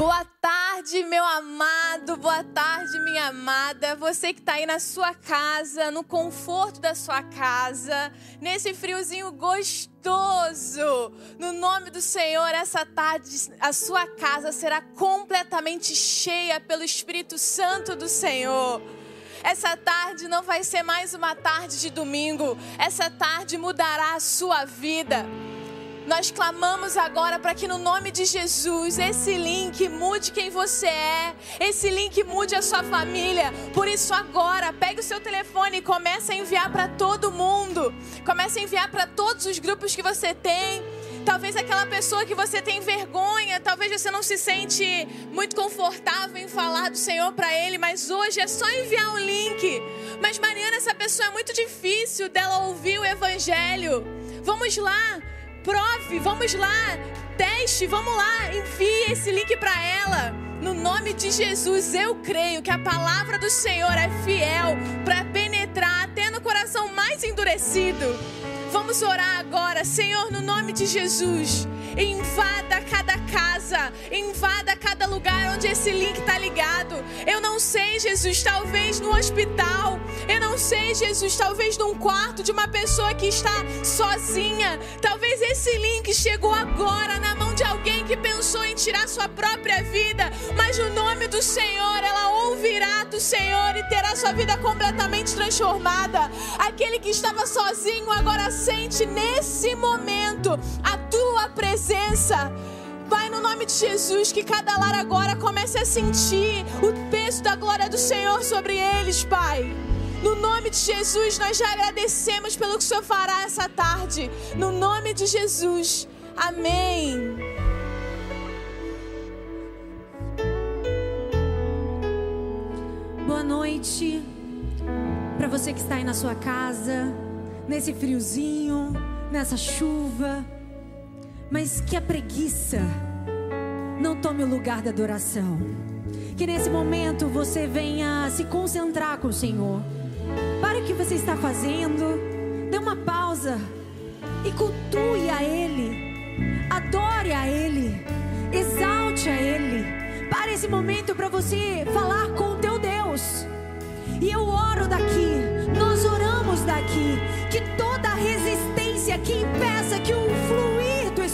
Boa tarde, meu amado, boa tarde, minha amada. Você que está aí na sua casa, no conforto da sua casa, nesse friozinho gostoso. No nome do Senhor, essa tarde a sua casa será completamente cheia pelo Espírito Santo do Senhor. Essa tarde não vai ser mais uma tarde de domingo. Essa tarde mudará a sua vida. Nós clamamos agora para que no nome de Jesus esse link mude quem você é, esse link mude a sua família. Por isso agora, pegue o seu telefone e comece a enviar para todo mundo. Comece a enviar para todos os grupos que você tem. Talvez aquela pessoa que você tem vergonha, talvez você não se sente muito confortável em falar do Senhor para ele, mas hoje é só enviar um link. Mas Mariana, essa pessoa é muito difícil dela ouvir o evangelho. Vamos lá, Prove, vamos lá. Teste, vamos lá. Envie esse link para ela. No nome de Jesus, eu creio que a palavra do Senhor é fiel para penetrar até no coração mais endurecido. Vamos orar agora, Senhor, no nome de Jesus. Invada cada casa, invada cada lugar onde esse link está ligado. Eu não sei, Jesus, talvez no hospital. Eu não sei, Jesus, talvez num quarto de uma pessoa que está sozinha. Talvez esse link chegou agora na mão de alguém que pensou em tirar sua própria vida. Mas no nome do Senhor, ela ouvirá do Senhor e terá sua vida completamente transformada. Aquele que estava sozinho agora sente nesse momento a tua presença. Pai, no nome de Jesus, que cada lar agora comece a sentir o peso da glória do Senhor sobre eles, Pai. No nome de Jesus, nós já agradecemos pelo que o Senhor fará essa tarde. No nome de Jesus. Amém. Boa noite para você que está aí na sua casa, nesse friozinho, nessa chuva mas que a preguiça não tome o lugar da adoração. Que nesse momento você venha se concentrar com o Senhor. Para o que você está fazendo, dê uma pausa e cultue a Ele, adore a Ele, exalte a Ele. Para esse momento para você falar com o teu Deus. E eu oro daqui, nós oramos daqui, que toda resistência que impeça que o fluir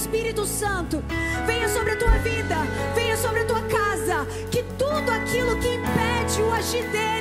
Espírito Santo venha sobre a tua vida, venha sobre a tua casa, que tudo aquilo que impede o agir dele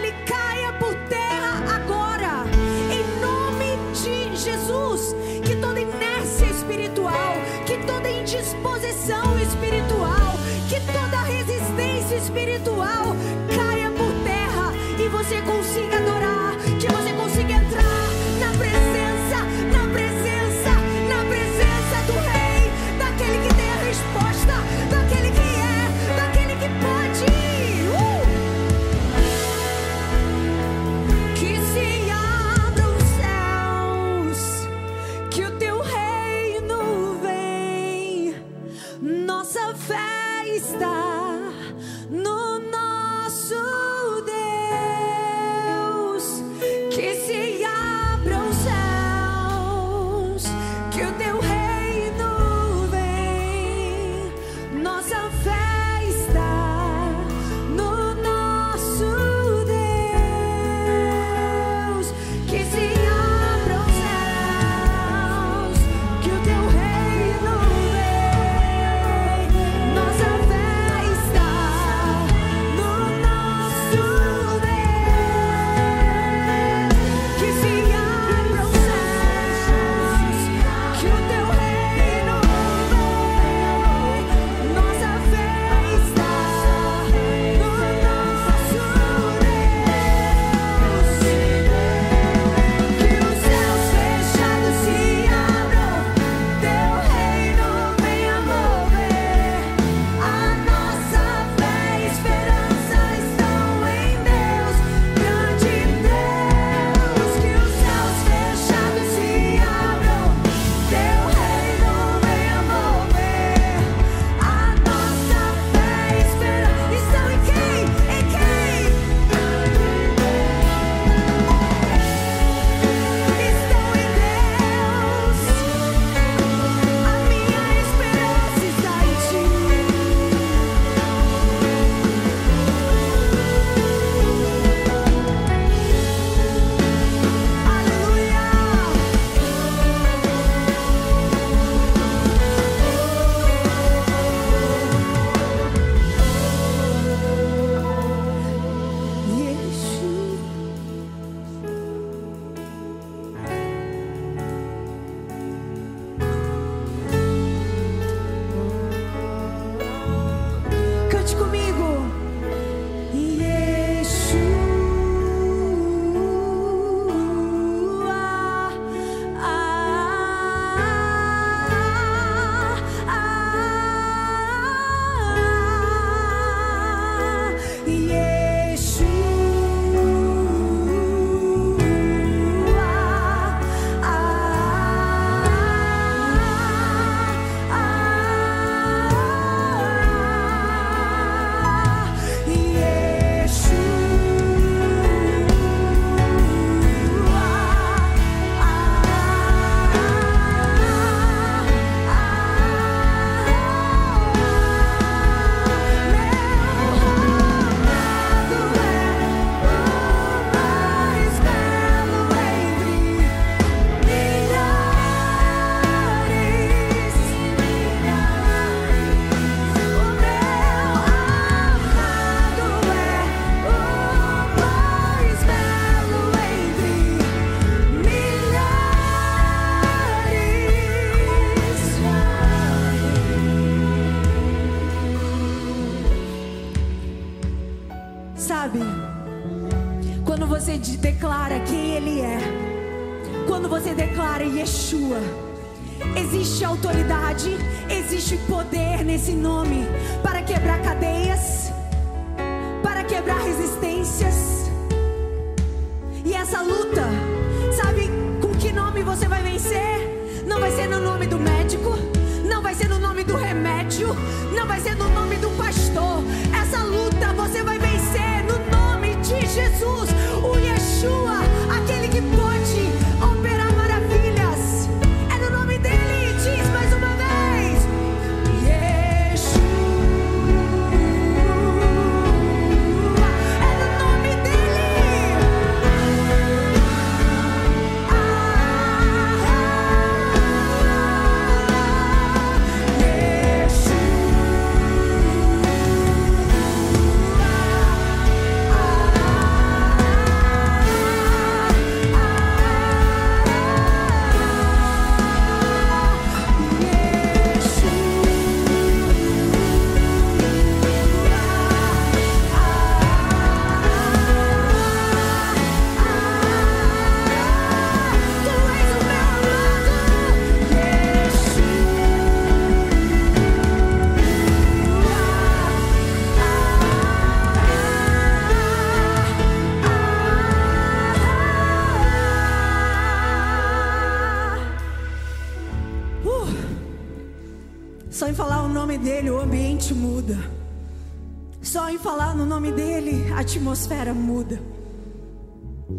atmosfera muda.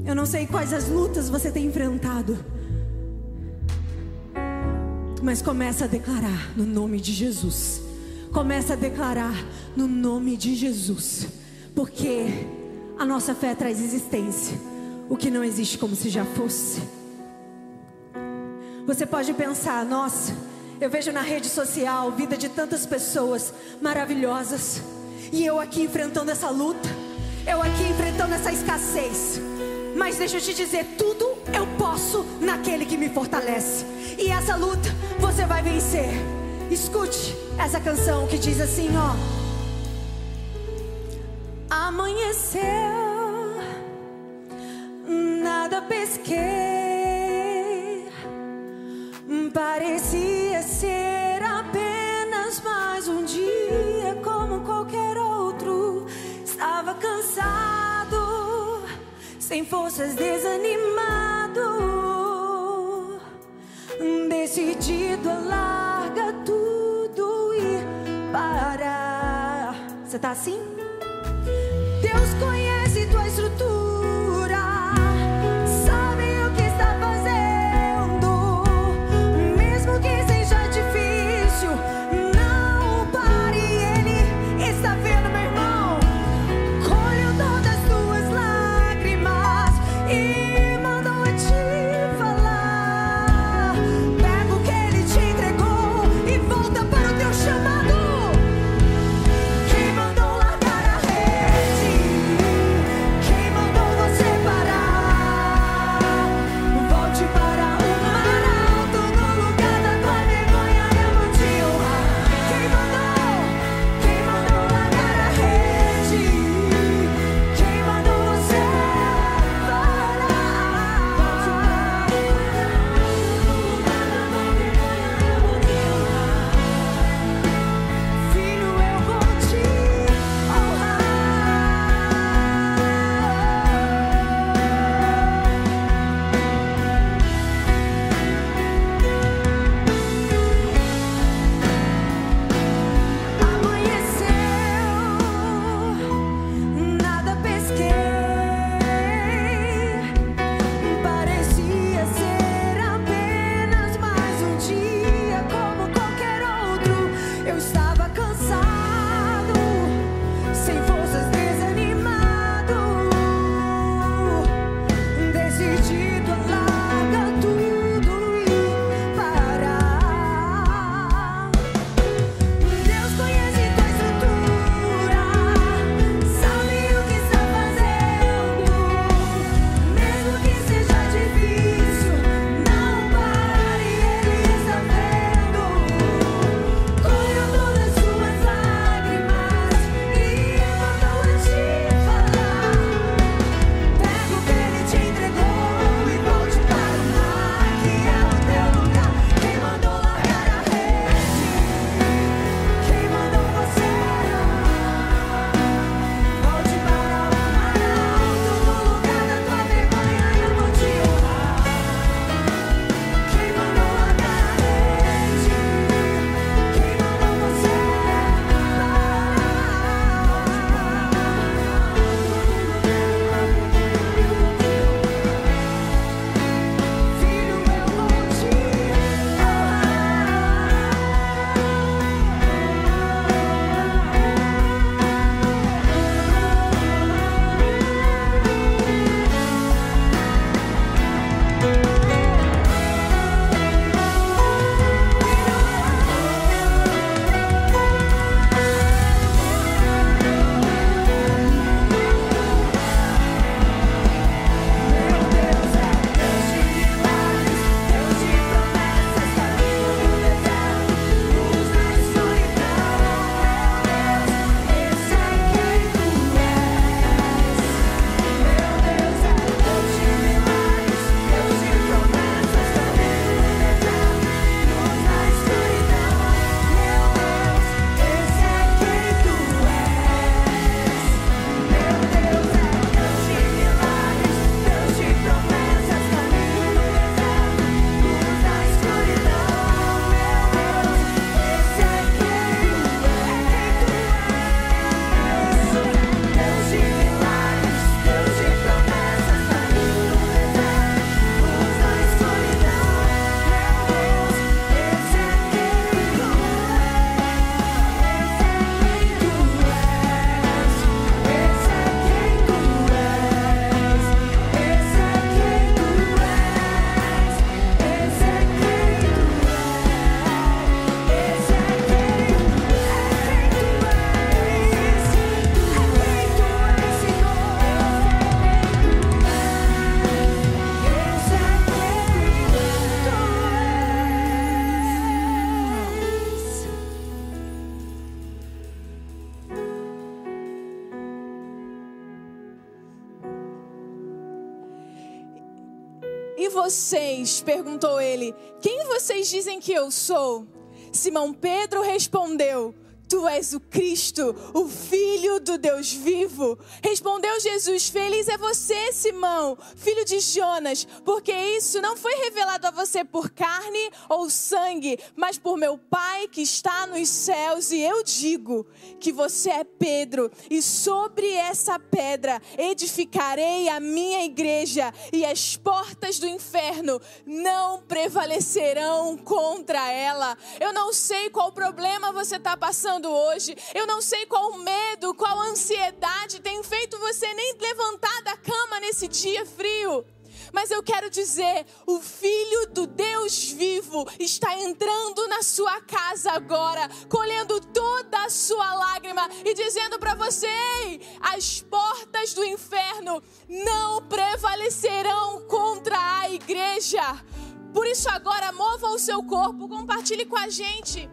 Eu não sei quais as lutas você tem enfrentado. Mas começa a declarar no nome de Jesus. Começa a declarar no nome de Jesus. Porque a nossa fé traz existência. O que não existe como se já fosse. Você pode pensar, nossa, eu vejo na rede social vida de tantas pessoas maravilhosas. E eu aqui enfrentando essa luta. Eu aqui enfrentando essa escassez. Mas deixa eu te dizer, tudo eu posso naquele que me fortalece. E essa luta você vai vencer. Escute essa canção que diz assim, ó. Amanheceu, nada pesquei. Parecia ser apenas mais um dia cansado, sem forças, desanimado. Decidido a largar tudo e parar. Você tá assim? Deus conhece tua estrutura, vocês? perguntou ele. Quem vocês dizem que eu sou? Simão Pedro respondeu: Tu és o Cristo, o Filho do Deus vivo. Respondeu Jesus: Feliz é você, Simão, filho de Jonas, porque isso não foi revelado a você por carne ou sangue, mas por meu Pai que está nos céus. E eu digo que você é Pedro, e sobre essa pedra edificarei a minha igreja, e as portas do inferno não prevalecerão contra ela. Eu não sei qual problema você está passando passando hoje. Eu não sei qual medo, qual ansiedade tem feito você nem levantar da cama nesse dia frio. Mas eu quero dizer: o Filho do Deus vivo está entrando na sua casa agora, colhendo toda a sua lágrima e dizendo para você: Ei, as portas do inferno não prevalecerão contra a igreja. Por isso, agora, mova o seu corpo, compartilhe com a gente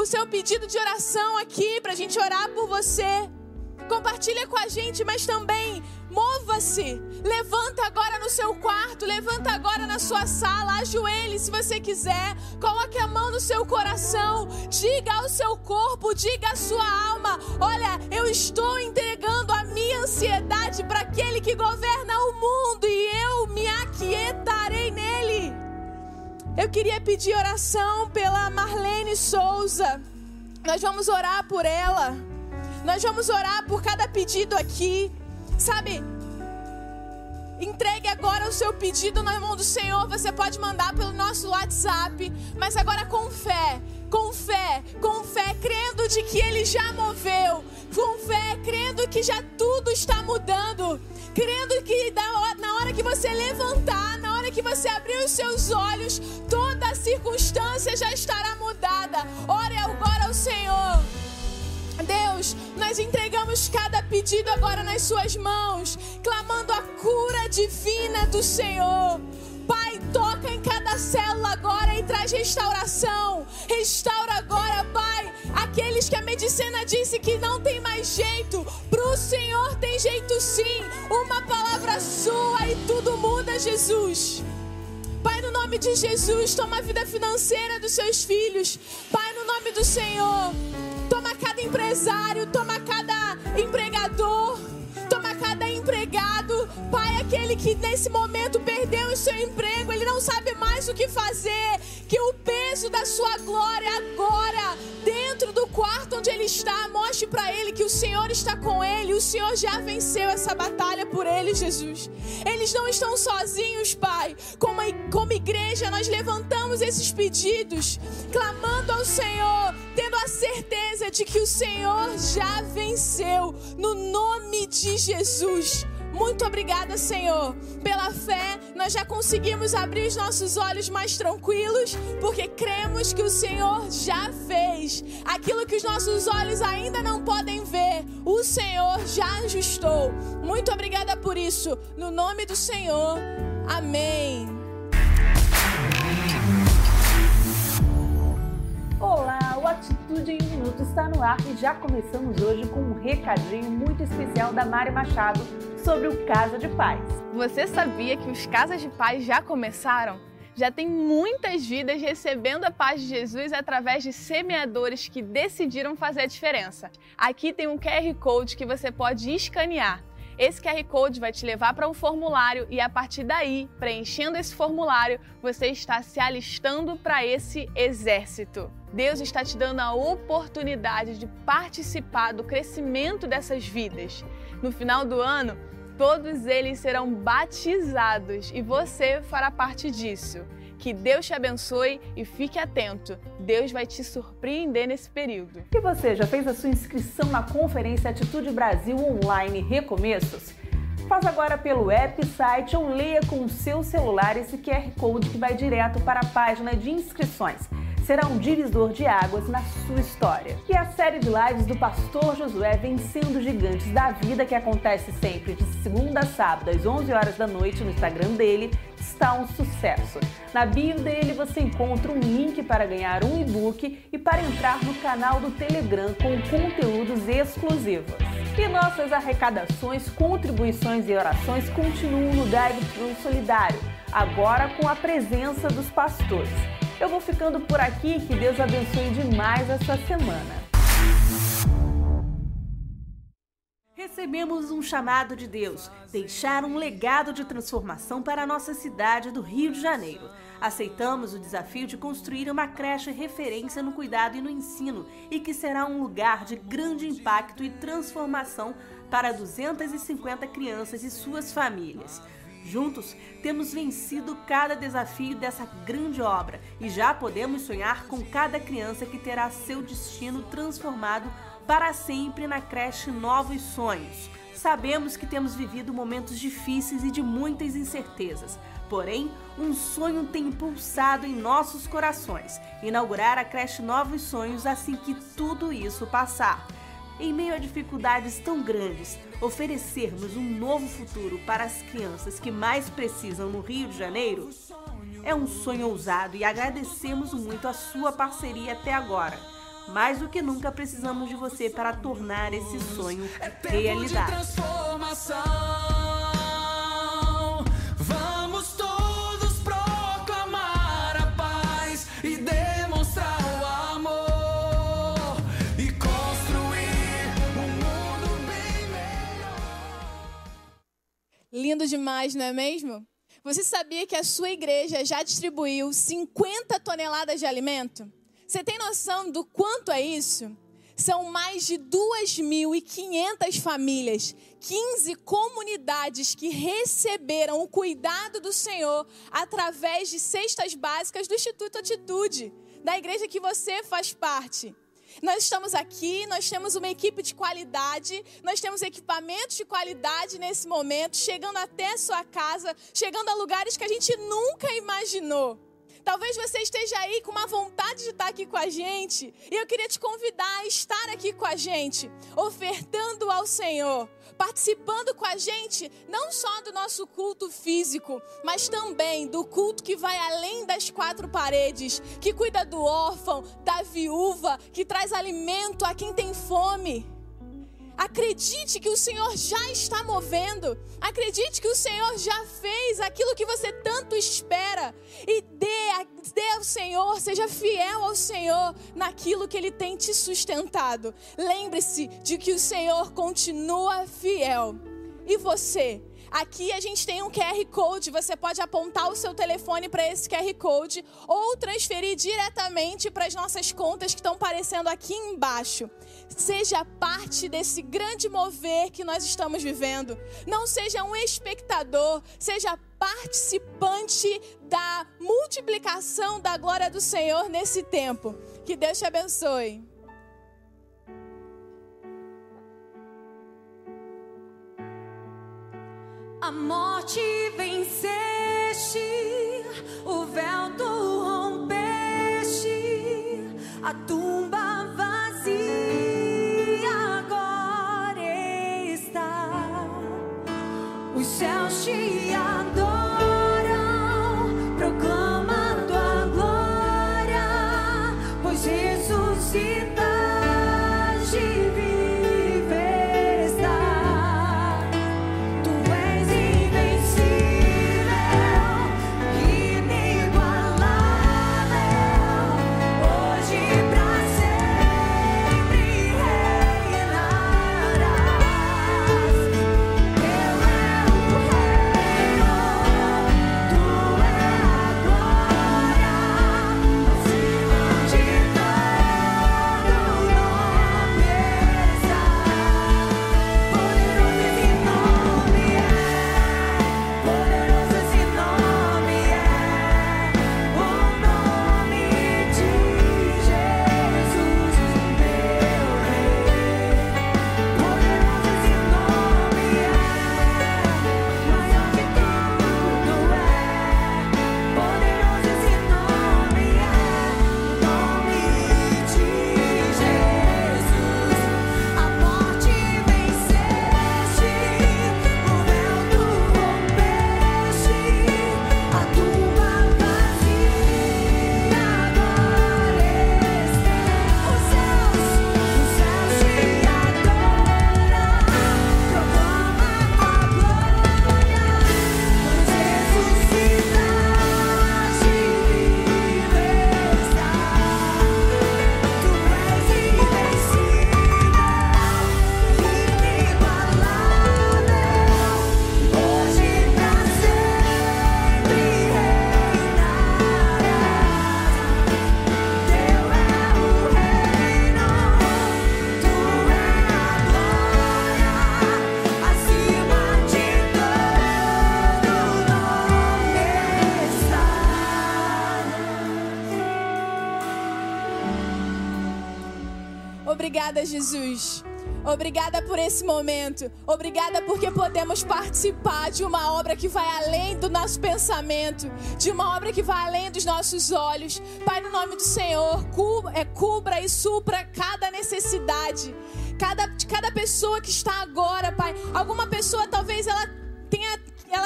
o seu pedido de oração aqui para a gente orar por você. Compartilha com a gente, mas também mova-se. Levanta agora no seu quarto, levanta agora na sua sala, ajoelhe se você quiser. Coloque a mão no seu coração, diga ao seu corpo, diga à sua alma: Olha, eu estou entregando a minha ansiedade Eu queria pedir oração pela Marlene Souza. Nós vamos orar por ela. Nós vamos orar por cada pedido aqui. Sabe? Entregue agora o seu pedido na mão do Senhor. Você pode mandar pelo nosso WhatsApp, mas agora com fé, com fé, com fé, crendo de que Ele já moveu, com fé, crendo que já tudo está mudando, crendo que na hora que você levantar, na hora que você abrir os seus olhos, toda a circunstância já estará mudada. Ore agora ao Senhor. Deus, nós entregamos cada pedido agora nas Suas mãos, clamando a cura divina do Senhor. Pai, toca em cada célula agora e traz restauração. Restaura agora, Pai, aqueles que a medicina disse que não tem mais jeito. Para o Senhor tem jeito sim. Uma palavra sua e tudo muda, Jesus. Pai, no nome de Jesus, toma a vida financeira dos seus filhos. Pai, no nome do Senhor, toma cada empresário, toma cada empregador, aquele que nesse momento perdeu o seu emprego, ele não sabe mais o que fazer. Que o peso da sua glória agora, dentro do quarto onde ele está, mostre para ele que o Senhor está com ele. O Senhor já venceu essa batalha por ele, Jesus. Eles não estão sozinhos, Pai. Como, como igreja, nós levantamos esses pedidos, clamando ao Senhor, tendo a certeza de que o Senhor já venceu. No nome de Jesus. Muito obrigada, Senhor. Pela fé, nós já conseguimos abrir os nossos olhos mais tranquilos, porque cremos que o Senhor já fez aquilo que os nossos olhos ainda não podem ver. O Senhor já ajustou. Muito obrigada por isso. No nome do Senhor. Amém. Olá, o Atitude em Minuto está no ar e já começamos hoje com um recadinho muito especial da Mari Machado sobre o Casa de Paz. Você sabia que os Casas de Paz já começaram? Já tem muitas vidas recebendo a paz de Jesus através de semeadores que decidiram fazer a diferença. Aqui tem um QR Code que você pode escanear. Esse QR Code vai te levar para um formulário e a partir daí, preenchendo esse formulário, você está se alistando para esse exército. Deus está te dando a oportunidade de participar do crescimento dessas vidas. No final do ano, todos eles serão batizados e você fará parte disso. Que Deus te abençoe e fique atento. Deus vai te surpreender nesse período. E você já fez a sua inscrição na Conferência Atitude Brasil Online Recomeços? Faz agora pelo app, site ou leia com o seu celular esse QR Code que vai direto para a página de inscrições. Será um divisor de águas na sua história. E a série de lives do pastor Josué Vencendo Gigantes da Vida, que acontece sempre de segunda a sábado às 11 horas da noite no Instagram dele, está um sucesso. Na bio dele você encontra um link para ganhar um e-book e para entrar no canal do Telegram com conteúdos exclusivos. E nossas arrecadações, contribuições e orações continuam no Drive Thru Solidário, agora com a presença dos pastores. Eu vou ficando por aqui, que Deus abençoe demais a sua semana. Recebemos um chamado de Deus, deixar um legado de transformação para a nossa cidade do Rio de Janeiro. Aceitamos o desafio de construir uma creche referência no cuidado e no ensino e que será um lugar de grande impacto e transformação para 250 crianças e suas famílias. Juntos, temos vencido cada desafio dessa grande obra e já podemos sonhar com cada criança que terá seu destino transformado para sempre na creche Novos Sonhos. Sabemos que temos vivido momentos difíceis e de muitas incertezas, porém, um sonho tem impulsado em nossos corações: inaugurar a creche Novos Sonhos assim que tudo isso passar em meio a dificuldades tão grandes, oferecermos um novo futuro para as crianças que mais precisam no Rio de Janeiro? É um sonho ousado e agradecemos muito a sua parceria até agora. Mais do que nunca precisamos de você para tornar esse sonho realidade. Lindo demais, não é mesmo? Você sabia que a sua igreja já distribuiu 50 toneladas de alimento? Você tem noção do quanto é isso? São mais de 2.500 famílias, 15 comunidades que receberam o cuidado do Senhor através de cestas básicas do Instituto Atitude, da igreja que você faz parte. Nós estamos aqui, nós temos uma equipe de qualidade, nós temos equipamentos de qualidade nesse momento, chegando até a sua casa, chegando a lugares que a gente nunca imaginou. Talvez você esteja aí com uma vontade de estar aqui com a gente. E eu queria te convidar a estar aqui com a gente, ofertando ao Senhor, participando com a gente, não só do nosso culto físico, mas também do culto que vai além das quatro paredes, que cuida do órfão, da viúva, que traz alimento a quem tem fome. Acredite que o Senhor já está movendo. Acredite que o Senhor já fez aquilo que você tanto espera. E dê, dê ao Senhor, seja fiel ao Senhor naquilo que Ele tem te sustentado. Lembre-se de que o Senhor continua fiel. E você? Aqui a gente tem um QR Code, você pode apontar o seu telefone para esse QR Code ou transferir diretamente para as nossas contas que estão aparecendo aqui embaixo. Seja parte desse grande mover que nós estamos vivendo. Não seja um espectador, seja participante da multiplicação da glória do Senhor nesse tempo. Que Deus te abençoe. A morte venceste, o véu tu rompeste, a tumba vazia agora está. Os céus te adoram, proclama tua glória, pois ressuscitaste. Obrigada por esse momento. Obrigada porque podemos participar de uma obra que vai além do nosso pensamento, de uma obra que vai além dos nossos olhos. Pai, no nome do Senhor, é, cubra e supra cada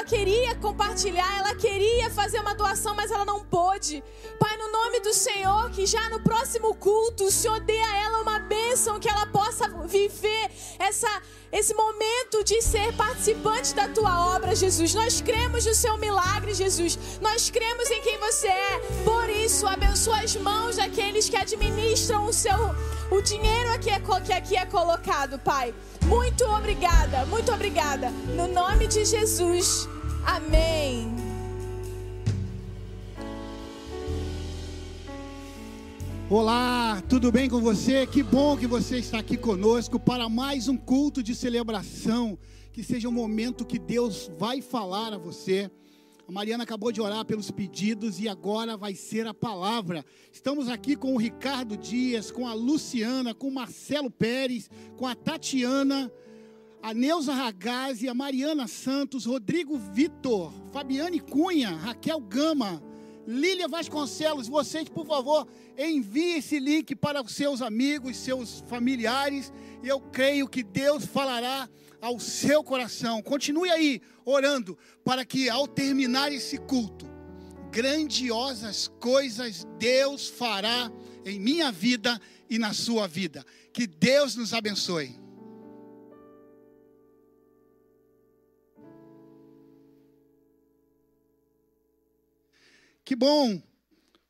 ela queria compartilhar, ela queria fazer uma doação, mas ela não pôde. Pai, no nome do Senhor, que já no próximo culto o Senhor dê a ela uma bênção, que ela possa viver essa, esse momento de ser participante da tua obra, Jesus. Nós cremos no seu milagre, Jesus. Nós cremos em quem você é. Por isso, abençoa as mãos daqueles que administram o seu o dinheiro aqui é, que aqui é colocado, Pai. Muito obrigada, muito obrigada. No nome de Jesus. Amém. Olá, tudo bem com você? Que bom que você está aqui conosco para mais um culto de celebração. Que seja um momento que Deus vai falar a você. Mariana acabou de orar pelos pedidos e agora vai ser a palavra. Estamos aqui com o Ricardo Dias, com a Luciana, com o Marcelo Pérez, com a Tatiana, a Neuza Ragazzi, a Mariana Santos, Rodrigo Vitor, Fabiane Cunha, Raquel Gama, Lília Vasconcelos. Vocês, por favor, enviem esse link para os seus amigos, seus familiares. Eu creio que Deus falará ao seu coração. Continue aí orando para que ao terminar esse culto, grandiosas coisas Deus fará em minha vida e na sua vida. Que Deus nos abençoe. Que bom!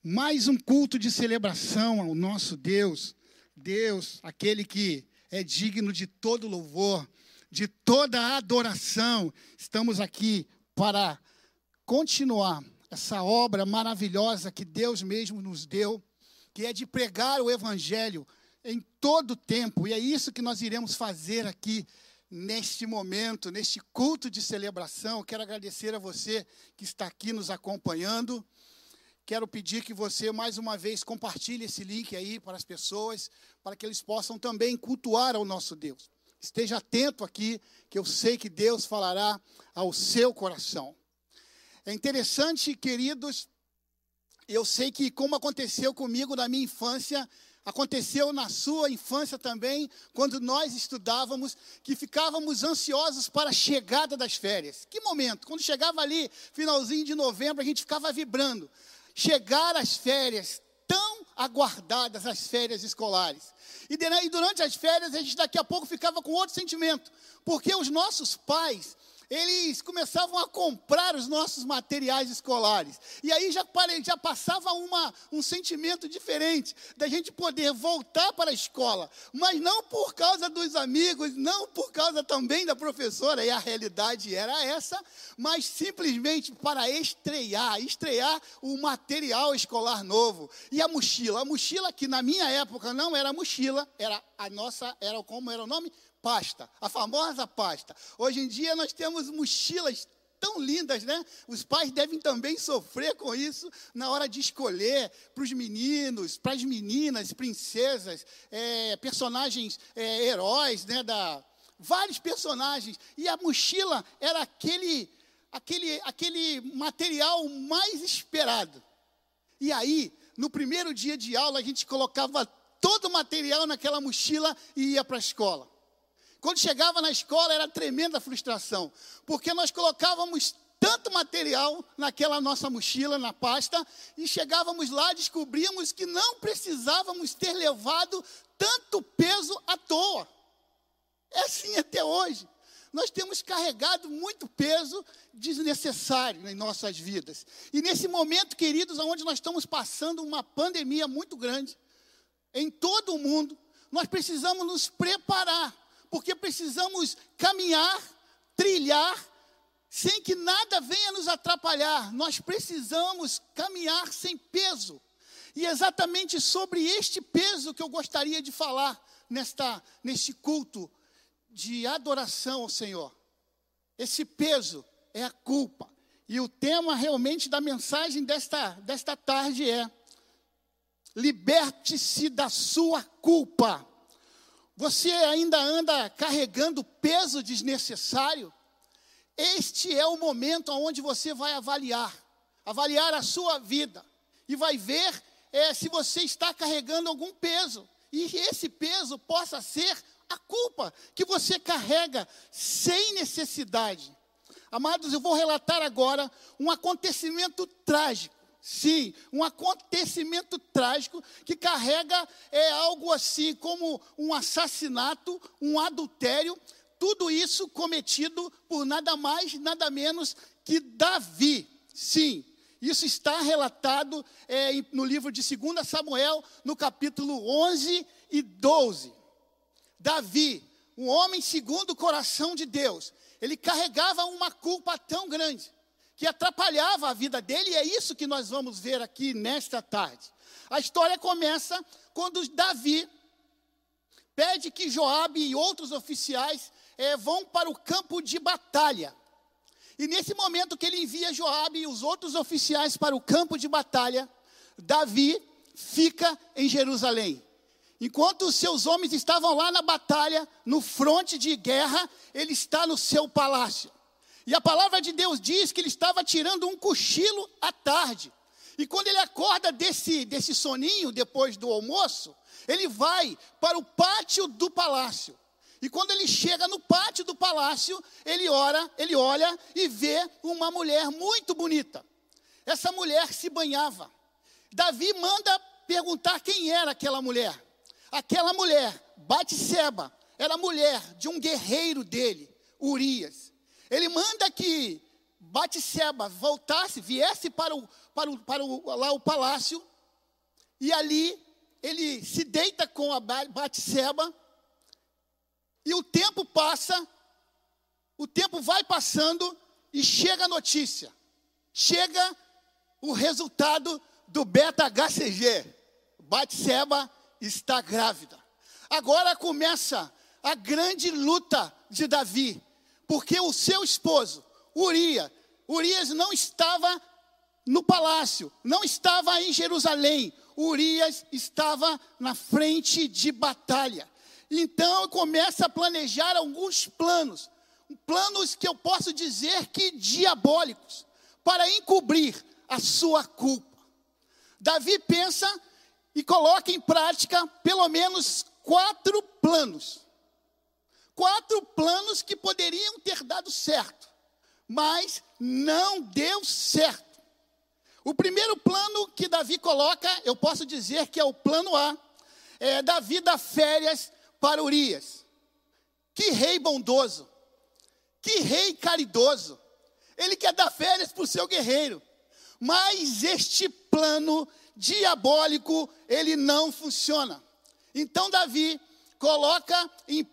Mais um culto de celebração ao nosso Deus. Deus, aquele que é digno de todo louvor de toda a adoração, estamos aqui para continuar essa obra maravilhosa que Deus mesmo nos deu, que é de pregar o Evangelho em todo o tempo, e é isso que nós iremos fazer aqui neste momento, neste culto de celebração. Quero agradecer a você que está aqui nos acompanhando. Quero pedir que você, mais uma vez, compartilhe esse link aí para as pessoas, para que eles possam também cultuar ao nosso Deus. Esteja atento aqui, que eu sei que Deus falará ao seu coração. É interessante, queridos, eu sei que como aconteceu comigo na minha infância, aconteceu na sua infância também, quando nós estudávamos, que ficávamos ansiosos para a chegada das férias. Que momento? Quando chegava ali, finalzinho de novembro, a gente ficava vibrando. Chegar às férias, aguardadas as férias escolares. E durante as férias, a gente daqui a pouco ficava com outro sentimento, porque os nossos pais, eles começavam a comprar os nossos materiais escolares. E aí já, já passava uma, um sentimento diferente da gente poder voltar para a escola, mas não por causa dos amigos, não por causa também da professora, e a realidade era essa, mas simplesmente para estrear, estrear o material escolar novo. E a mochila, a mochila que na minha época não era mochila, era a nossa, era como era o nome? Pasta, a famosa pasta. Hoje em dia nós temos mochilas tão lindas, né? Os pais devem também sofrer com isso na hora de escolher para os meninos, para as meninas, princesas, é, personagens, é, heróis, né? Da, vários personagens. E a mochila era aquele, aquele, aquele material mais esperado. E aí, no primeiro dia de aula, a gente colocava todo o material naquela mochila e ia para a escola. Quando chegava na escola era tremenda frustração, porque nós colocávamos tanto material naquela nossa mochila, na pasta, e chegávamos lá, descobríamos que não precisávamos ter levado tanto peso à toa. É assim até hoje. Nós temos carregado muito peso desnecessário em nossas vidas. E nesse momento, queridos, onde nós estamos passando uma pandemia muito grande, em todo o mundo, nós precisamos nos preparar porque precisamos caminhar, trilhar, sem que nada venha nos atrapalhar. Nós precisamos caminhar sem peso. E é exatamente sobre este peso que eu gostaria de falar nesta, neste culto de adoração ao Senhor. Esse peso é a culpa. E o tema realmente da mensagem desta, desta tarde é: liberte-se da sua culpa. Você ainda anda carregando peso desnecessário? Este é o momento onde você vai avaliar, avaliar a sua vida e vai ver é, se você está carregando algum peso. E esse peso possa ser a culpa que você carrega sem necessidade. Amados, eu vou relatar agora um acontecimento trágico. Sim, um acontecimento trágico que carrega é algo assim como um assassinato, um adultério, tudo isso cometido por nada mais, nada menos que Davi. Sim, isso está relatado é, no livro de 2 Samuel, no capítulo 11 e 12. Davi, um homem segundo o coração de Deus, ele carregava uma culpa tão grande que atrapalhava a vida dele, e é isso que nós vamos ver aqui nesta tarde. A história começa quando Davi pede que Joabe e outros oficiais eh, vão para o campo de batalha. E nesse momento que ele envia Joabe e os outros oficiais para o campo de batalha, Davi fica em Jerusalém. Enquanto os seus homens estavam lá na batalha, no fronte de guerra, ele está no seu palácio. E a palavra de Deus diz que ele estava tirando um cochilo à tarde. E quando ele acorda desse, desse soninho, depois do almoço, ele vai para o pátio do palácio. E quando ele chega no pátio do palácio, ele ora, ele olha e vê uma mulher muito bonita. Essa mulher se banhava. Davi manda perguntar quem era aquela mulher. Aquela mulher, Batseba, era mulher de um guerreiro dele, Urias. Ele manda que Batseba voltasse, viesse para, o, para, o, para o, lá o palácio, e ali ele se deita com a Batseba, e o tempo passa, o tempo vai passando, e chega a notícia, chega o resultado do beta-HCG. Batseba está grávida. Agora começa a grande luta de Davi, porque o seu esposo, Urias, Urias não estava no palácio, não estava em Jerusalém, Urias estava na frente de batalha. Então começa a planejar alguns planos, planos que eu posso dizer que diabólicos, para encobrir a sua culpa. Davi pensa e coloca em prática pelo menos quatro planos. Quatro planos que poderiam ter dado certo, mas não deu certo. O primeiro plano que Davi coloca, eu posso dizer que é o plano A, é Davi dá férias para Urias. Que rei bondoso, que rei caridoso. Ele quer dar férias para o seu guerreiro. Mas este plano diabólico, ele não funciona. Então Davi coloca em,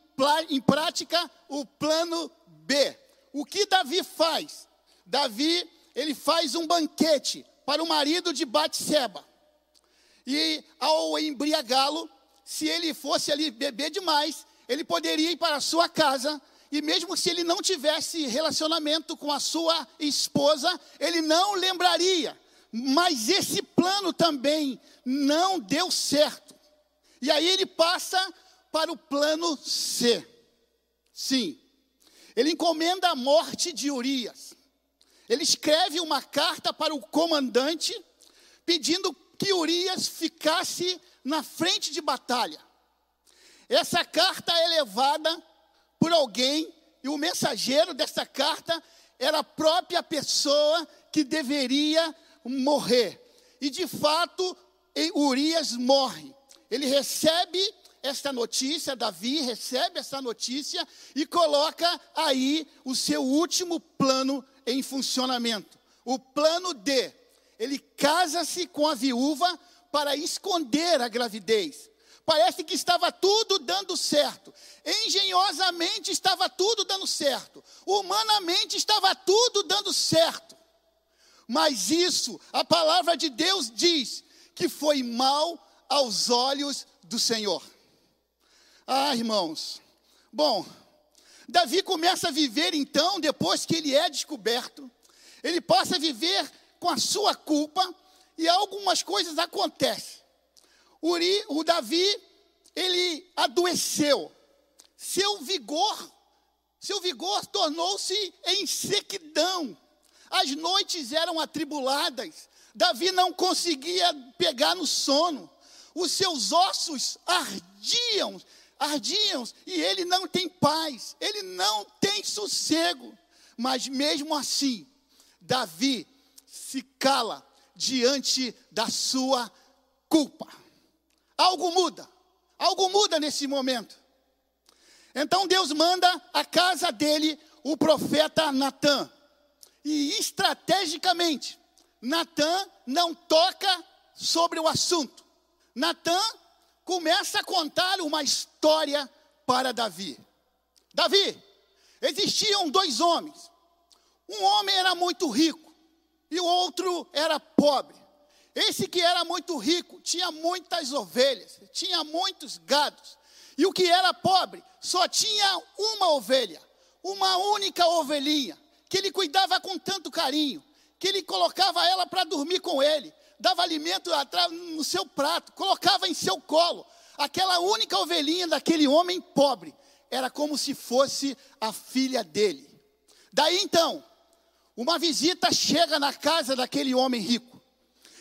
em prática o plano B. O que Davi faz? Davi, ele faz um banquete para o marido de Batseba. E ao embriagá-lo, se ele fosse ali beber demais, ele poderia ir para a sua casa e mesmo se ele não tivesse relacionamento com a sua esposa, ele não lembraria mas esse plano também não deu certo. E aí ele passa para o plano C. Sim, ele encomenda a morte de Urias. Ele escreve uma carta para o comandante, pedindo que Urias ficasse na frente de batalha. Essa carta é levada por alguém, e o mensageiro dessa carta era a própria pessoa que deveria morrer. E de fato, Urias morre. Ele recebe esta notícia, Davi recebe essa notícia e coloca aí o seu último plano em funcionamento. O plano D. Ele casa-se com a viúva para esconder a gravidez. Parece que estava tudo dando certo. Engenhosamente estava tudo dando certo. Humanamente estava tudo dando certo. Mas isso, a palavra de Deus diz que foi mal aos olhos do Senhor. Ah, irmãos. Bom, Davi começa a viver então, depois que ele é descoberto, ele passa a viver com a sua culpa e algumas coisas acontecem. Uri, o Davi, ele adoeceu. seu vigor, seu vigor tornou-se em sequidão. As noites eram atribuladas. Davi não conseguia pegar no sono. Os seus ossos ardiam, ardiam, e ele não tem paz, ele não tem sossego. Mas mesmo assim, Davi se cala diante da sua culpa. Algo muda, algo muda nesse momento. Então Deus manda a casa dele o profeta Natã. E estrategicamente, Natã não toca sobre o assunto. Natã começa a contar uma história para Davi. Davi, existiam dois homens. Um homem era muito rico e o outro era pobre. Esse que era muito rico tinha muitas ovelhas, tinha muitos gados. E o que era pobre só tinha uma ovelha, uma única ovelhinha, que ele cuidava com tanto carinho, que ele colocava ela para dormir com ele, dava alimento no seu prato, colocava em seu colo. Aquela única ovelhinha daquele homem pobre era como se fosse a filha dele. Daí então, uma visita chega na casa daquele homem rico.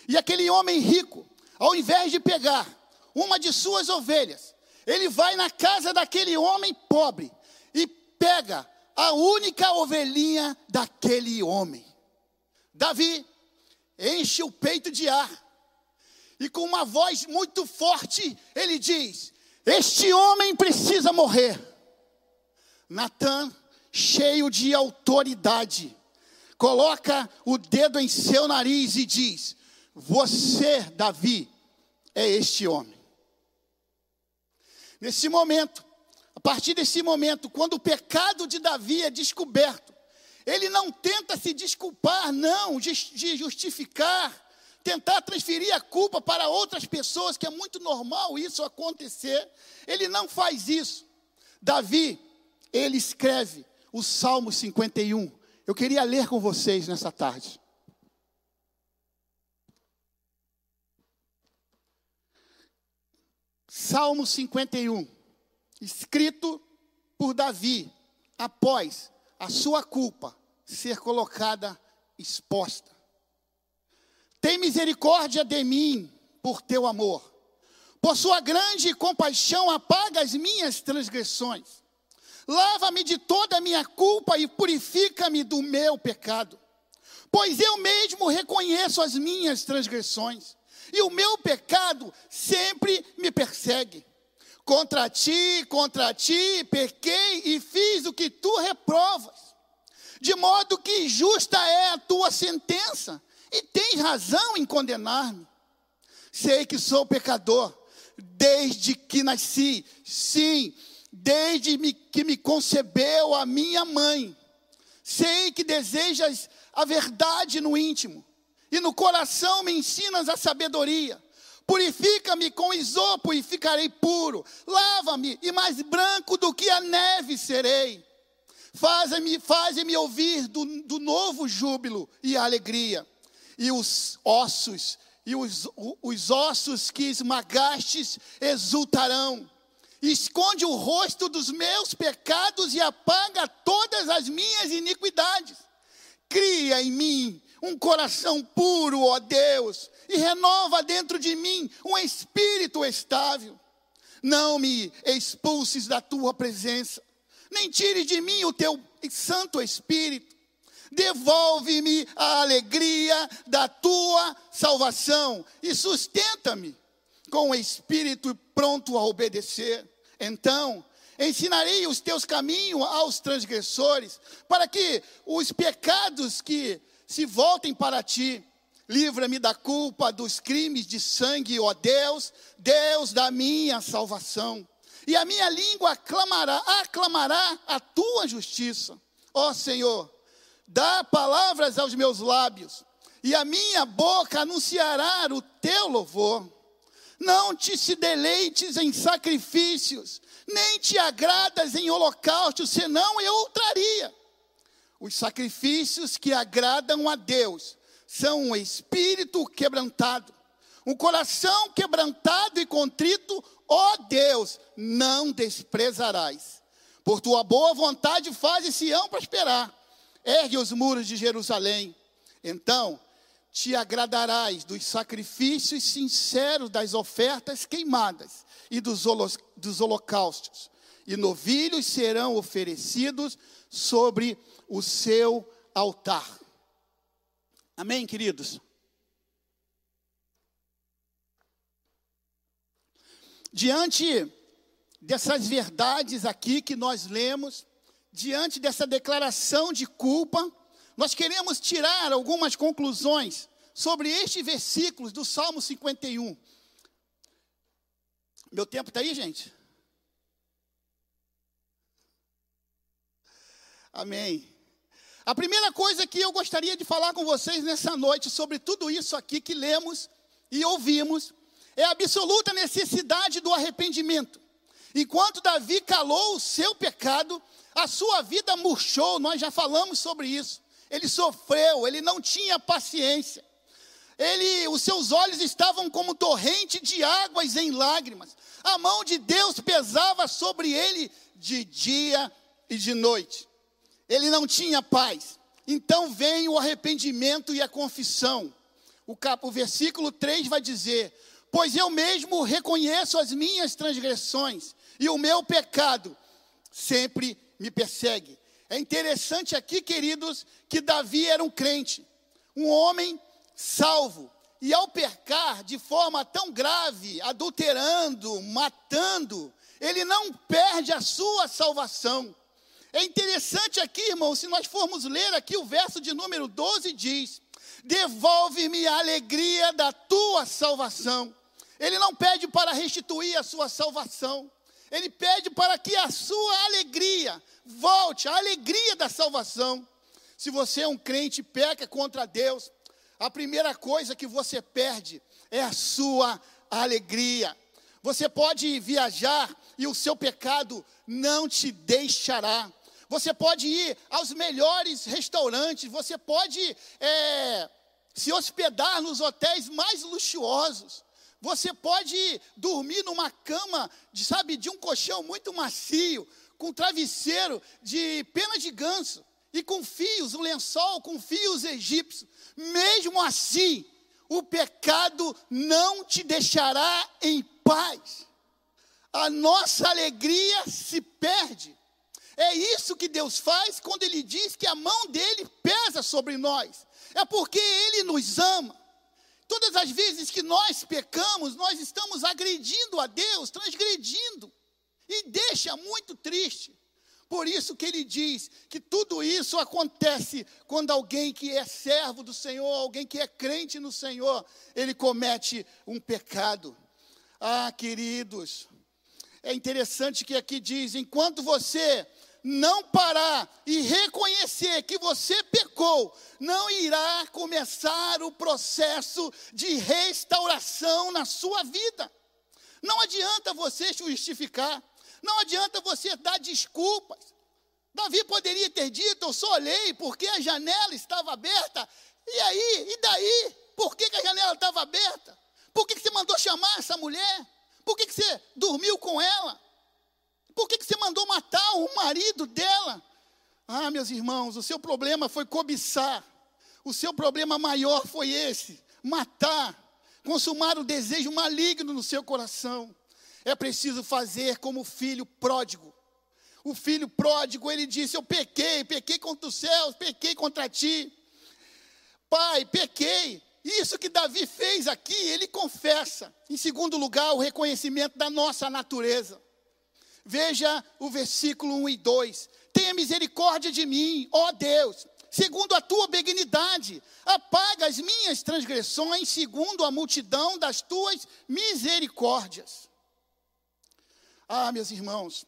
E aquele homem rico, ao invés de pegar uma de suas ovelhas, ele vai na casa daquele homem pobre e pega a única ovelhinha daquele homem. Davi enche o peito de ar e com uma voz muito forte ele diz: Este homem precisa morrer. Natan, cheio de autoridade, coloca o dedo em seu nariz e diz: Você, Davi, é este homem. Nesse momento, a partir desse momento, quando o pecado de Davi é descoberto, ele não tenta se desculpar, não, de justificar, tentar transferir a culpa para outras pessoas, que é muito normal isso acontecer. Ele não faz isso. Davi, ele escreve o Salmo 51, eu queria ler com vocês nessa tarde. Salmo 51, escrito por Davi, após a sua culpa ser colocada exposta. Tem misericórdia de mim por teu amor. Por sua grande compaixão, apaga as minhas transgressões. Lava-me de toda a minha culpa e purifica-me do meu pecado. Pois eu mesmo reconheço as minhas transgressões, e o meu pecado sempre me persegue. Contra ti, contra ti, pequei e fiz o que tu reprovas. De modo que justa é a tua sentença, e tens razão em condenar-me. Sei que sou pecador, desde que nasci, sim, desde que me concebeu a minha mãe. Sei que desejas a verdade no íntimo, e no coração me ensinas a sabedoria. Purifica-me com isopo e ficarei puro. Lava-me e mais branco do que a neve serei. Faz-me faz -me ouvir do, do novo júbilo e alegria. E os ossos, e os, os ossos que esmagastes exultarão esconde o rosto dos meus pecados e apaga todas as minhas iniquidades. Cria em mim um coração puro, ó Deus, e renova dentro de mim um espírito estável. Não me expulses da tua presença, nem tire de mim o teu Santo Espírito. Devolve-me a alegria da tua salvação e sustenta-me com o espírito pronto a obedecer. Então, ensinarei os teus caminhos aos transgressores, para que os pecados que se voltem para ti. Livra-me da culpa dos crimes de sangue, ó Deus, Deus da minha salvação. E a minha língua aclamará, aclamará a tua justiça. Ó Senhor, dá palavras aos meus lábios, e a minha boca anunciará o teu louvor. Não te se deleites em sacrifícios, nem te agradas em holocaustos, senão eu traria. Os sacrifícios que agradam a Deus são um espírito quebrantado, um coração quebrantado e contrito, ó Deus, não desprezarás. Por tua boa vontade fazes Sião prosperar. Ergue os muros de Jerusalém. Então te agradarás dos sacrifícios sinceros, das ofertas queimadas e dos, dos holocaustos. E novilhos serão oferecidos sobre o seu altar. Amém, queridos? Diante dessas verdades aqui que nós lemos, diante dessa declaração de culpa, nós queremos tirar algumas conclusões sobre estes versículos do Salmo 51. Meu tempo está aí, gente? Amém. A primeira coisa que eu gostaria de falar com vocês nessa noite sobre tudo isso aqui que lemos e ouvimos é a absoluta necessidade do arrependimento. Enquanto Davi calou o seu pecado, a sua vida murchou, nós já falamos sobre isso. Ele sofreu, ele não tinha paciência. Ele, os seus olhos estavam como torrente de águas em lágrimas. A mão de Deus pesava sobre ele de dia e de noite. Ele não tinha paz. Então vem o arrependimento e a confissão. O, cap, o versículo 3 vai dizer: Pois eu mesmo reconheço as minhas transgressões, e o meu pecado sempre me persegue. É interessante aqui, queridos, que Davi era um crente, um homem salvo. E ao pecar de forma tão grave, adulterando, matando, ele não perde a sua salvação. É interessante aqui, irmão, se nós formos ler aqui o verso de número 12 diz: Devolve-me a alegria da tua salvação. Ele não pede para restituir a sua salvação. Ele pede para que a sua alegria volte, a alegria da salvação. Se você é um crente e peca contra Deus, a primeira coisa que você perde é a sua alegria. Você pode viajar e o seu pecado não te deixará. Você pode ir aos melhores restaurantes, você pode é, se hospedar nos hotéis mais luxuosos. Você pode dormir numa cama, de, sabe, de um colchão muito macio, com travesseiro de pena de ganso e com fios, um lençol com fios egípcios. Mesmo assim, o pecado não te deixará em paz. A nossa alegria se perde. É isso que Deus faz quando Ele diz que a mão dele pesa sobre nós. É porque Ele nos ama. Todas as vezes que nós pecamos, nós estamos agredindo a Deus, transgredindo. E deixa muito triste. Por isso que ele diz que tudo isso acontece quando alguém que é servo do Senhor, alguém que é crente no Senhor, ele comete um pecado. Ah, queridos, é interessante que aqui diz: enquanto você não parar e reconhecer que você pecou, não irá começar o processo de restauração na sua vida. Não adianta você justificar, não adianta você dar desculpas. Davi poderia ter dito: Eu só olhei porque a janela estava aberta. E aí? E daí? Por que, que a janela estava aberta? Por que, que você mandou chamar essa mulher? Por que, que você dormiu com ela? Por que, que você mandou matar o marido dela? Ah, meus irmãos, o seu problema foi cobiçar. O seu problema maior foi esse: matar, consumar o desejo maligno no seu coração. É preciso fazer como o filho pródigo. O filho pródigo, ele disse: Eu pequei, pequei contra os céus, pequei contra ti. Pai, pequei. Isso que Davi fez aqui, ele confessa. Em segundo lugar, o reconhecimento da nossa natureza. Veja o versículo 1 e 2. Tenha misericórdia de mim, ó Deus, segundo a tua benignidade. Apaga as minhas transgressões, segundo a multidão das tuas misericórdias. Ah, meus irmãos,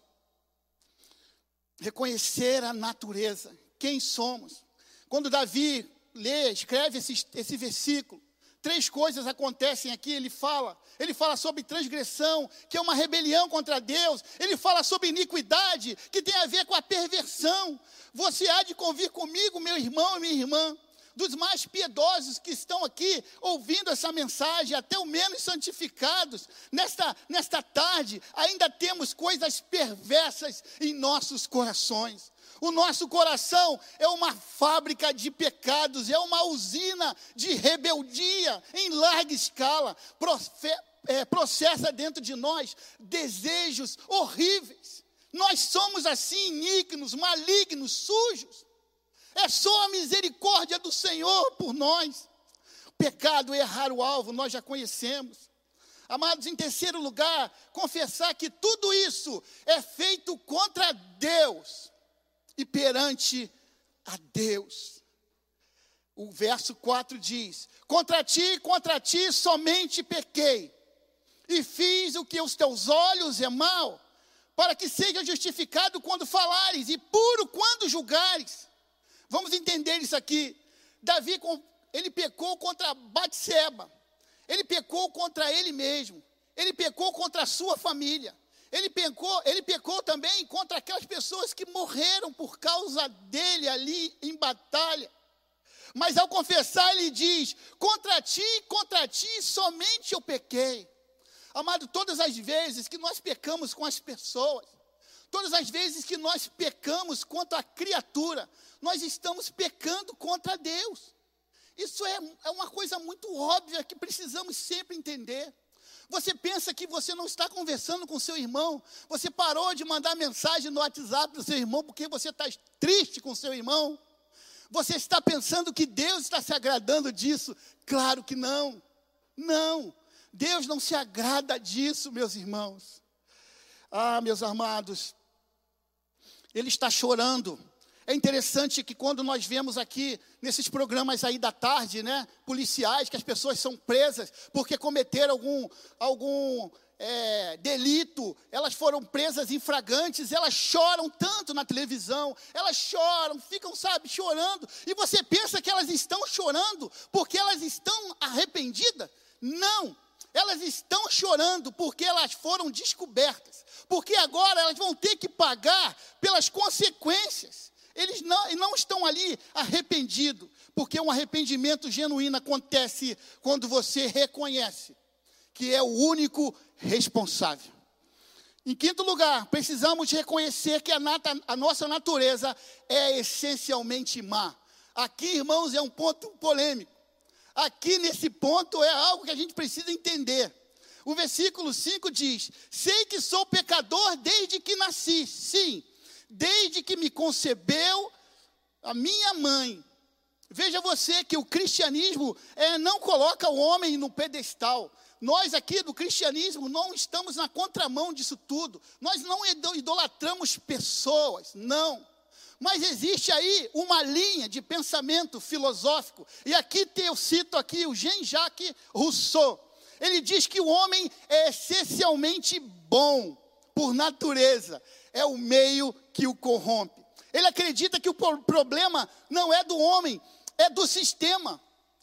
reconhecer a natureza, quem somos. Quando Davi lê, escreve esse, esse versículo, Três coisas acontecem aqui. Ele fala, ele fala sobre transgressão, que é uma rebelião contra Deus. Ele fala sobre iniquidade, que tem a ver com a perversão. Você há de convir comigo, meu irmão e minha irmã. dos mais piedosos que estão aqui ouvindo essa mensagem, até o menos santificados, nesta, nesta tarde, ainda temos coisas perversas em nossos corações. O nosso coração é uma fábrica de pecados, é uma usina de rebeldia em larga escala. Profe é, processa dentro de nós desejos horríveis. Nós somos assim iníquos, malignos, sujos. É só a misericórdia do Senhor por nós. Pecado errar o alvo, nós já conhecemos. Amados, em terceiro lugar, confessar que tudo isso é feito contra Deus e perante a Deus. O verso 4 diz: Contra ti, contra ti somente pequei, e fiz o que os teus olhos é mal, para que seja justificado quando falares, e puro quando julgares. Vamos entender isso aqui. Davi, ele pecou contra Batseba. Ele pecou contra ele mesmo. Ele pecou contra a sua família. Ele pecou, ele pecou também contra aquelas pessoas que morreram por causa dele ali em batalha. Mas ao confessar, ele diz: Contra ti, contra ti somente eu pequei. Amado, todas as vezes que nós pecamos com as pessoas, Todas as vezes que nós pecamos contra a criatura, nós estamos pecando contra Deus. Isso é, é uma coisa muito óbvia que precisamos sempre entender. Você pensa que você não está conversando com seu irmão, você parou de mandar mensagem no WhatsApp do seu irmão porque você está triste com seu irmão? Você está pensando que Deus está se agradando disso? Claro que não. Não. Deus não se agrada disso, meus irmãos. Ah, meus amados, ele está chorando. É interessante que quando nós vemos aqui nesses programas aí da tarde, né, policiais, que as pessoas são presas porque cometeram algum, algum é, delito, elas foram presas em fragantes, elas choram tanto na televisão, elas choram, ficam, sabe, chorando, e você pensa que elas estão chorando porque elas estão arrependidas? Não, elas estão chorando porque elas foram descobertas, porque agora elas vão ter que pagar pelas consequências. Eles não, não estão ali arrependidos, porque um arrependimento genuíno acontece quando você reconhece que é o único responsável. Em quinto lugar, precisamos reconhecer que a, nata, a nossa natureza é essencialmente má. Aqui, irmãos, é um ponto polêmico. Aqui nesse ponto é algo que a gente precisa entender. O versículo 5 diz: Sei que sou pecador desde que nasci, sim, desde que me concebeu a minha mãe. Veja você que o cristianismo é, não coloca o homem no pedestal. Nós aqui do cristianismo não estamos na contramão disso tudo. Nós não idolatramos pessoas, não. Mas existe aí uma linha de pensamento filosófico, e aqui eu cito aqui o Jean-Jacques Rousseau. Ele diz que o homem é essencialmente bom por natureza, é o meio que o corrompe. Ele acredita que o problema não é do homem, é do sistema.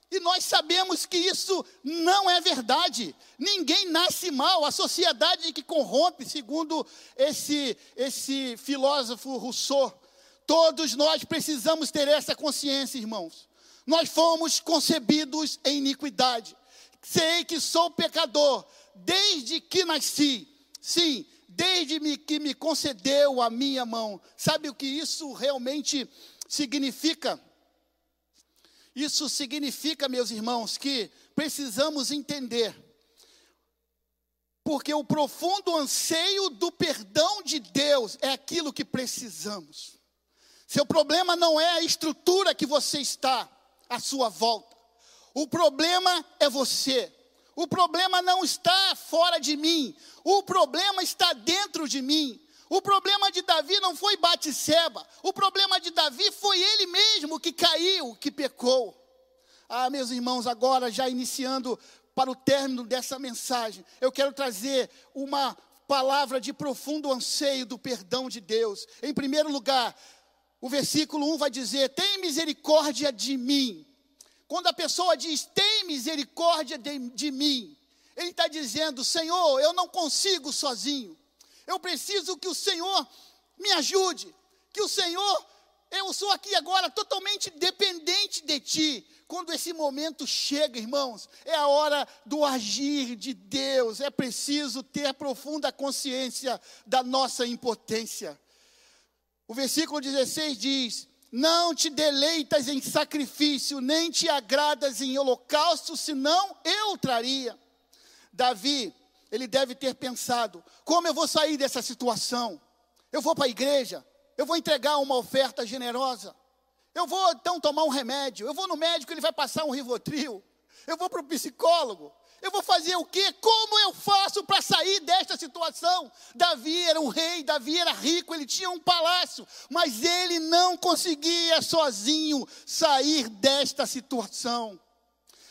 E nós sabemos que isso não é verdade. Ninguém nasce mal, a sociedade que corrompe, segundo esse, esse filósofo Rousseau. Todos nós precisamos ter essa consciência, irmãos. Nós fomos concebidos em iniquidade. Sei que sou pecador desde que nasci. Sim, desde que me concedeu a minha mão. Sabe o que isso realmente significa? Isso significa, meus irmãos, que precisamos entender. Porque o profundo anseio do perdão de Deus é aquilo que precisamos. Seu problema não é a estrutura que você está à sua volta. O problema é você. O problema não está fora de mim. O problema está dentro de mim. O problema de Davi não foi Batseba. O problema de Davi foi ele mesmo que caiu, que pecou. Ah, meus irmãos, agora já iniciando para o término dessa mensagem, eu quero trazer uma palavra de profundo anseio do perdão de Deus. Em primeiro lugar, o versículo 1 vai dizer: Tem misericórdia de mim. Quando a pessoa diz, Tem misericórdia de, de mim, ele está dizendo: Senhor, eu não consigo sozinho. Eu preciso que o Senhor me ajude, que o Senhor eu sou aqui agora totalmente dependente de ti. Quando esse momento chega, irmãos, é a hora do agir de Deus. É preciso ter profunda consciência da nossa impotência. O versículo 16 diz: Não te deleitas em sacrifício, nem te agradas em holocausto, senão eu traria. Davi, ele deve ter pensado: como eu vou sair dessa situação? Eu vou para a igreja, eu vou entregar uma oferta generosa. Eu vou então tomar um remédio. Eu vou no médico, ele vai passar um Rivotril. Eu vou para o psicólogo. Eu vou fazer o quê? Como eu faço para sair desta situação? Davi era um rei, Davi era rico, ele tinha um palácio, mas ele não conseguia sozinho sair desta situação.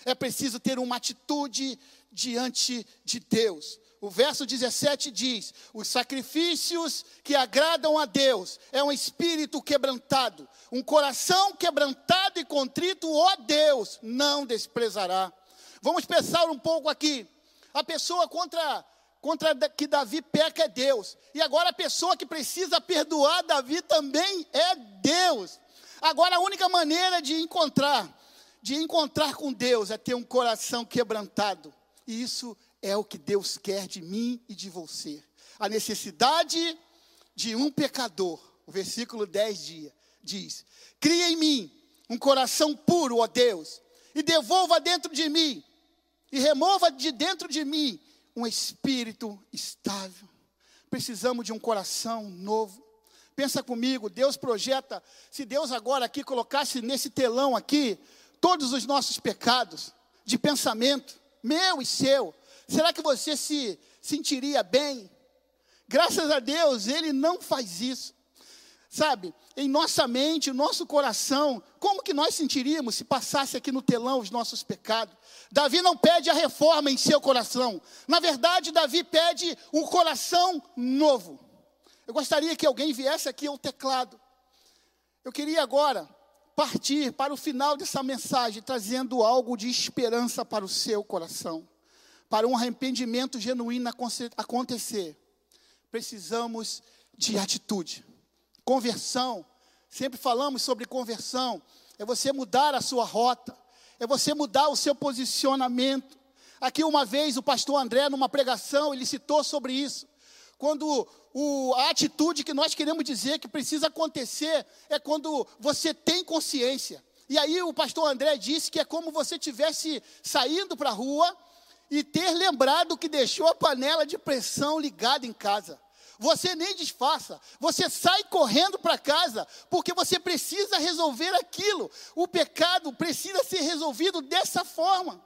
É preciso ter uma atitude diante de Deus. O verso 17 diz: Os sacrifícios que agradam a Deus é um espírito quebrantado, um coração quebrantado e contrito, ó Deus, não desprezará. Vamos pensar um pouco aqui. A pessoa contra, contra que Davi peca é Deus, e agora a pessoa que precisa perdoar Davi também é Deus. Agora a única maneira de encontrar, de encontrar com Deus é ter um coração quebrantado. E isso é o que Deus quer de mim e de você. A necessidade de um pecador. O versículo 10 dia, diz: Cria em mim um coração puro, ó Deus, e devolva dentro de mim, e remova de dentro de mim um espírito estável. Precisamos de um coração novo. Pensa comigo, Deus projeta, se Deus agora aqui colocasse nesse telão aqui todos os nossos pecados de pensamento, meu e seu, Será que você se sentiria bem? Graças a Deus, Ele não faz isso. Sabe, em nossa mente, nosso coração, como que nós sentiríamos se passasse aqui no telão os nossos pecados? Davi não pede a reforma em seu coração. Na verdade, Davi pede um coração novo. Eu gostaria que alguém viesse aqui ao teclado. Eu queria agora partir para o final dessa mensagem, trazendo algo de esperança para o seu coração para um arrependimento genuíno acontecer, precisamos de atitude. Conversão, sempre falamos sobre conversão, é você mudar a sua rota, é você mudar o seu posicionamento. Aqui uma vez o pastor André, numa pregação, ele citou sobre isso. Quando o, a atitude que nós queremos dizer que precisa acontecer é quando você tem consciência. E aí o pastor André disse que é como você tivesse saindo para a rua e ter lembrado que deixou a panela de pressão ligada em casa. Você nem disfarça, você sai correndo para casa, porque você precisa resolver aquilo. O pecado precisa ser resolvido dessa forma.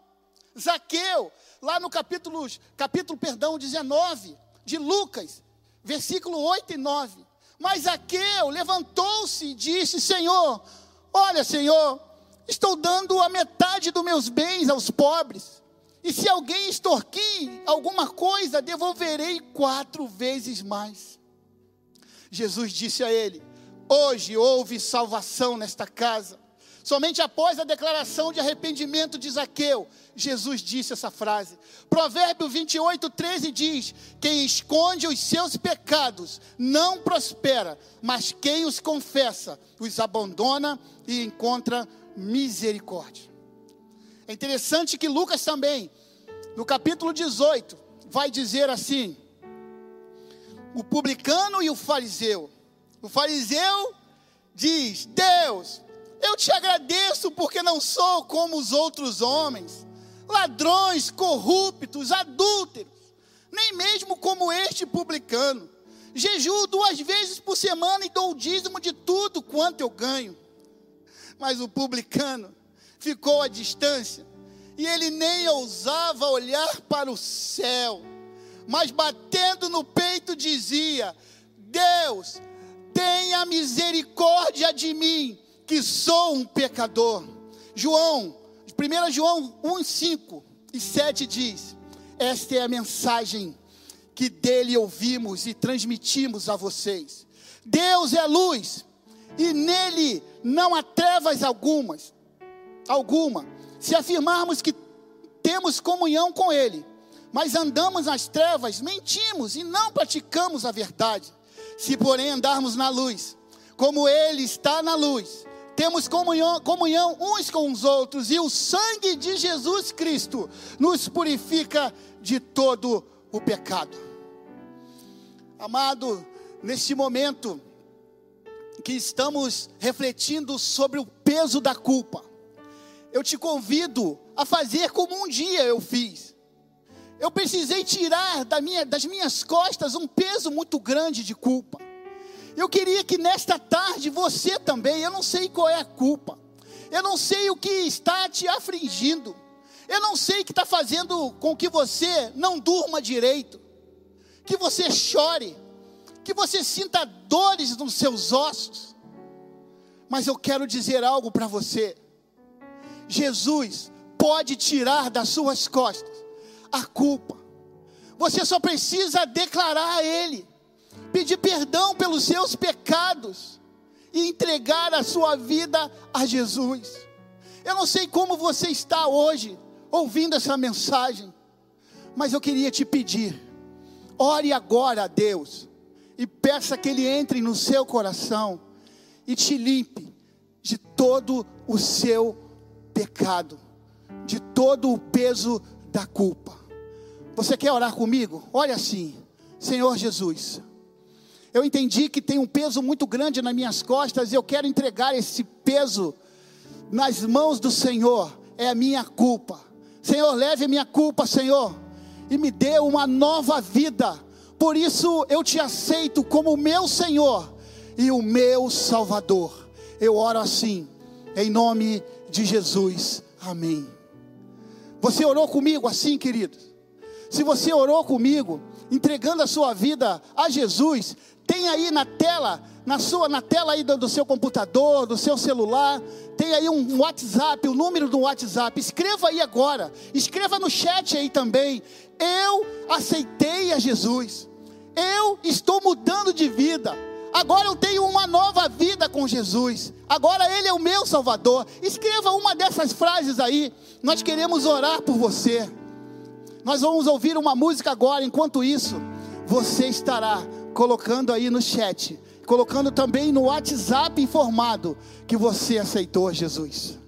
Zaqueu, lá no capítulo, capítulo perdão, 19 de Lucas, versículo 8 e 9. Mas Zaqueu levantou-se e disse: Senhor, olha, Senhor, estou dando a metade dos meus bens aos pobres. E se alguém extorquir alguma coisa, devolverei quatro vezes mais. Jesus disse a ele: Hoje houve salvação nesta casa. Somente após a declaração de arrependimento de Zaqueu, Jesus disse essa frase. Provérbio 28, 13 diz: Quem esconde os seus pecados não prospera, mas quem os confessa os abandona e encontra misericórdia. É interessante que Lucas também, no capítulo 18, vai dizer assim: o publicano e o fariseu. O fariseu diz: Deus, eu te agradeço porque não sou como os outros homens, ladrões, corruptos, adúlteros, nem mesmo como este publicano. Jejuo duas vezes por semana e dou o dízimo de tudo quanto eu ganho. Mas o publicano ficou à distância, e ele nem ousava olhar para o céu, mas batendo no peito dizia: Deus, tenha misericórdia de mim, que sou um pecador. João, 1 João 1, 5 e 7 diz: Esta é a mensagem que dele ouvimos e transmitimos a vocês. Deus é luz, e nele não há trevas algumas alguma, se afirmarmos que temos comunhão com Ele, mas andamos nas trevas, mentimos e não praticamos a verdade. Se, porém, andarmos na luz, como Ele está na luz, temos comunhão, comunhão uns com os outros, e o sangue de Jesus Cristo nos purifica de todo o pecado. Amado, neste momento que estamos refletindo sobre o peso da culpa, eu te convido a fazer como um dia eu fiz. Eu precisei tirar da minha, das minhas costas um peso muito grande de culpa. Eu queria que nesta tarde você também, eu não sei qual é a culpa, eu não sei o que está te afligindo, eu não sei o que está fazendo com que você não durma direito, que você chore, que você sinta dores nos seus ossos, mas eu quero dizer algo para você. Jesus pode tirar das suas costas a culpa. Você só precisa declarar a Ele, pedir perdão pelos seus pecados e entregar a sua vida a Jesus. Eu não sei como você está hoje ouvindo essa mensagem, mas eu queria te pedir, ore agora a Deus e peça que Ele entre no seu coração e te limpe de todo o seu pecado, de todo o peso da culpa. Você quer orar comigo? Olha assim, Senhor Jesus, eu entendi que tem um peso muito grande nas minhas costas e eu quero entregar esse peso nas mãos do Senhor. É a minha culpa. Senhor, leve a minha culpa, Senhor, e me dê uma nova vida. Por isso eu te aceito como meu Senhor e o meu Salvador. Eu oro assim, em nome de Jesus. Amém. Você orou comigo assim, querido? Se você orou comigo, entregando a sua vida a Jesus, tem aí na tela, na sua, na tela aí do, do seu computador, do seu celular, tem aí um WhatsApp, o número do WhatsApp. Escreva aí agora. Escreva no chat aí também. Eu aceitei a Jesus. Eu estou mudando de vida. Agora eu tenho uma nova vida com Jesus. Agora Ele é o meu Salvador. Escreva uma dessas frases aí. Nós queremos orar por você. Nós vamos ouvir uma música agora. Enquanto isso, você estará colocando aí no chat, colocando também no WhatsApp informado que você aceitou Jesus.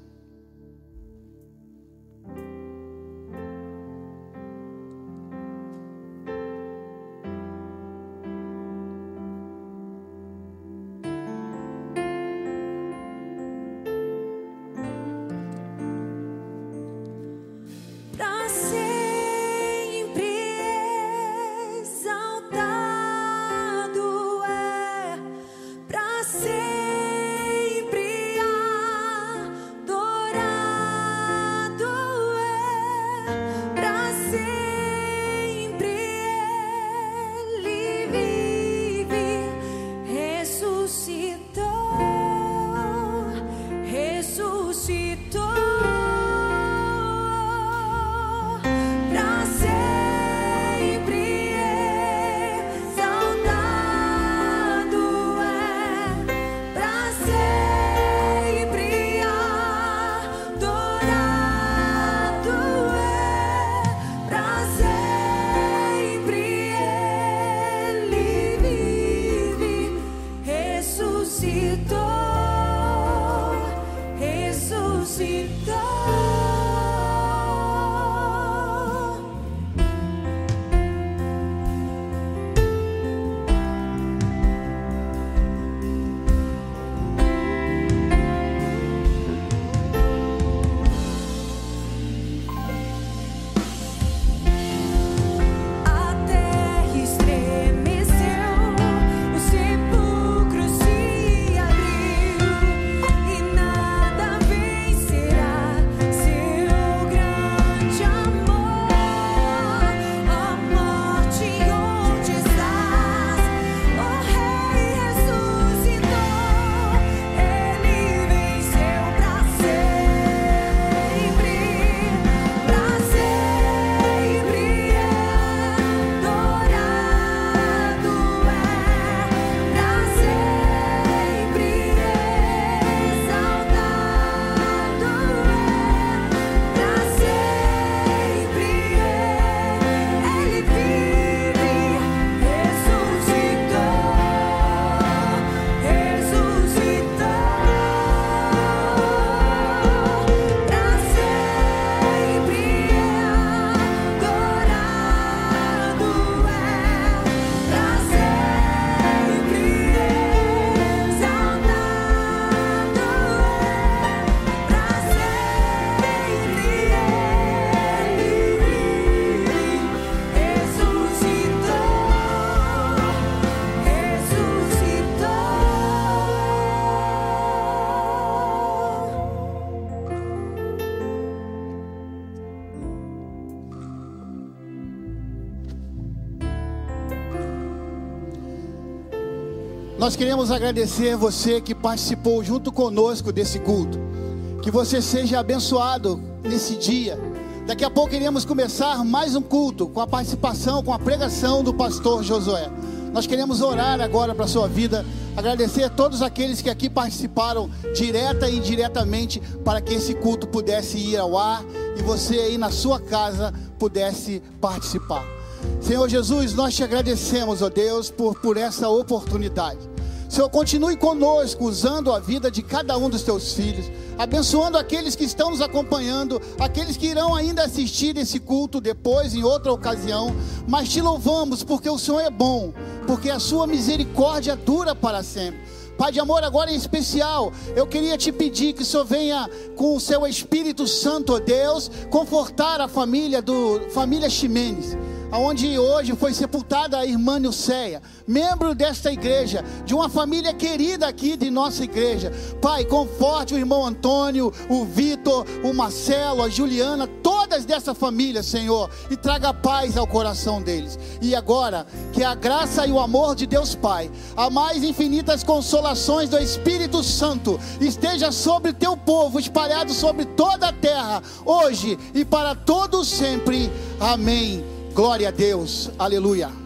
Nós queremos agradecer você que participou junto conosco desse culto. Que você seja abençoado nesse dia. Daqui a pouco iremos começar mais um culto com a participação, com a pregação do pastor Josué. Nós queremos orar agora para a sua vida, agradecer a todos aqueles que aqui participaram, direta e indiretamente, para que esse culto pudesse ir ao ar e você aí na sua casa pudesse participar. Senhor Jesus, nós te agradecemos, ó Deus, por, por essa oportunidade. Senhor, continue conosco, usando a vida de cada um dos teus filhos, abençoando aqueles que estão nos acompanhando, aqueles que irão ainda assistir esse culto depois, em outra ocasião. Mas te louvamos porque o Senhor é bom, porque a sua misericórdia dura para sempre. Pai de amor, agora em especial, eu queria te pedir que o Senhor venha com o seu Espírito Santo, ó Deus, confortar a família do família Ximenes onde hoje foi sepultada a irmã Nilceia, membro desta igreja, de uma família querida aqui de nossa igreja. Pai, conforte o irmão Antônio, o Vitor, o Marcelo, a Juliana, todas dessa família, Senhor, e traga paz ao coração deles. E agora, que a graça e o amor de Deus Pai, a mais infinitas consolações do Espírito Santo, esteja sobre teu povo, espalhado sobre toda a terra, hoje e para todos sempre. Amém. Glória a Deus, aleluia.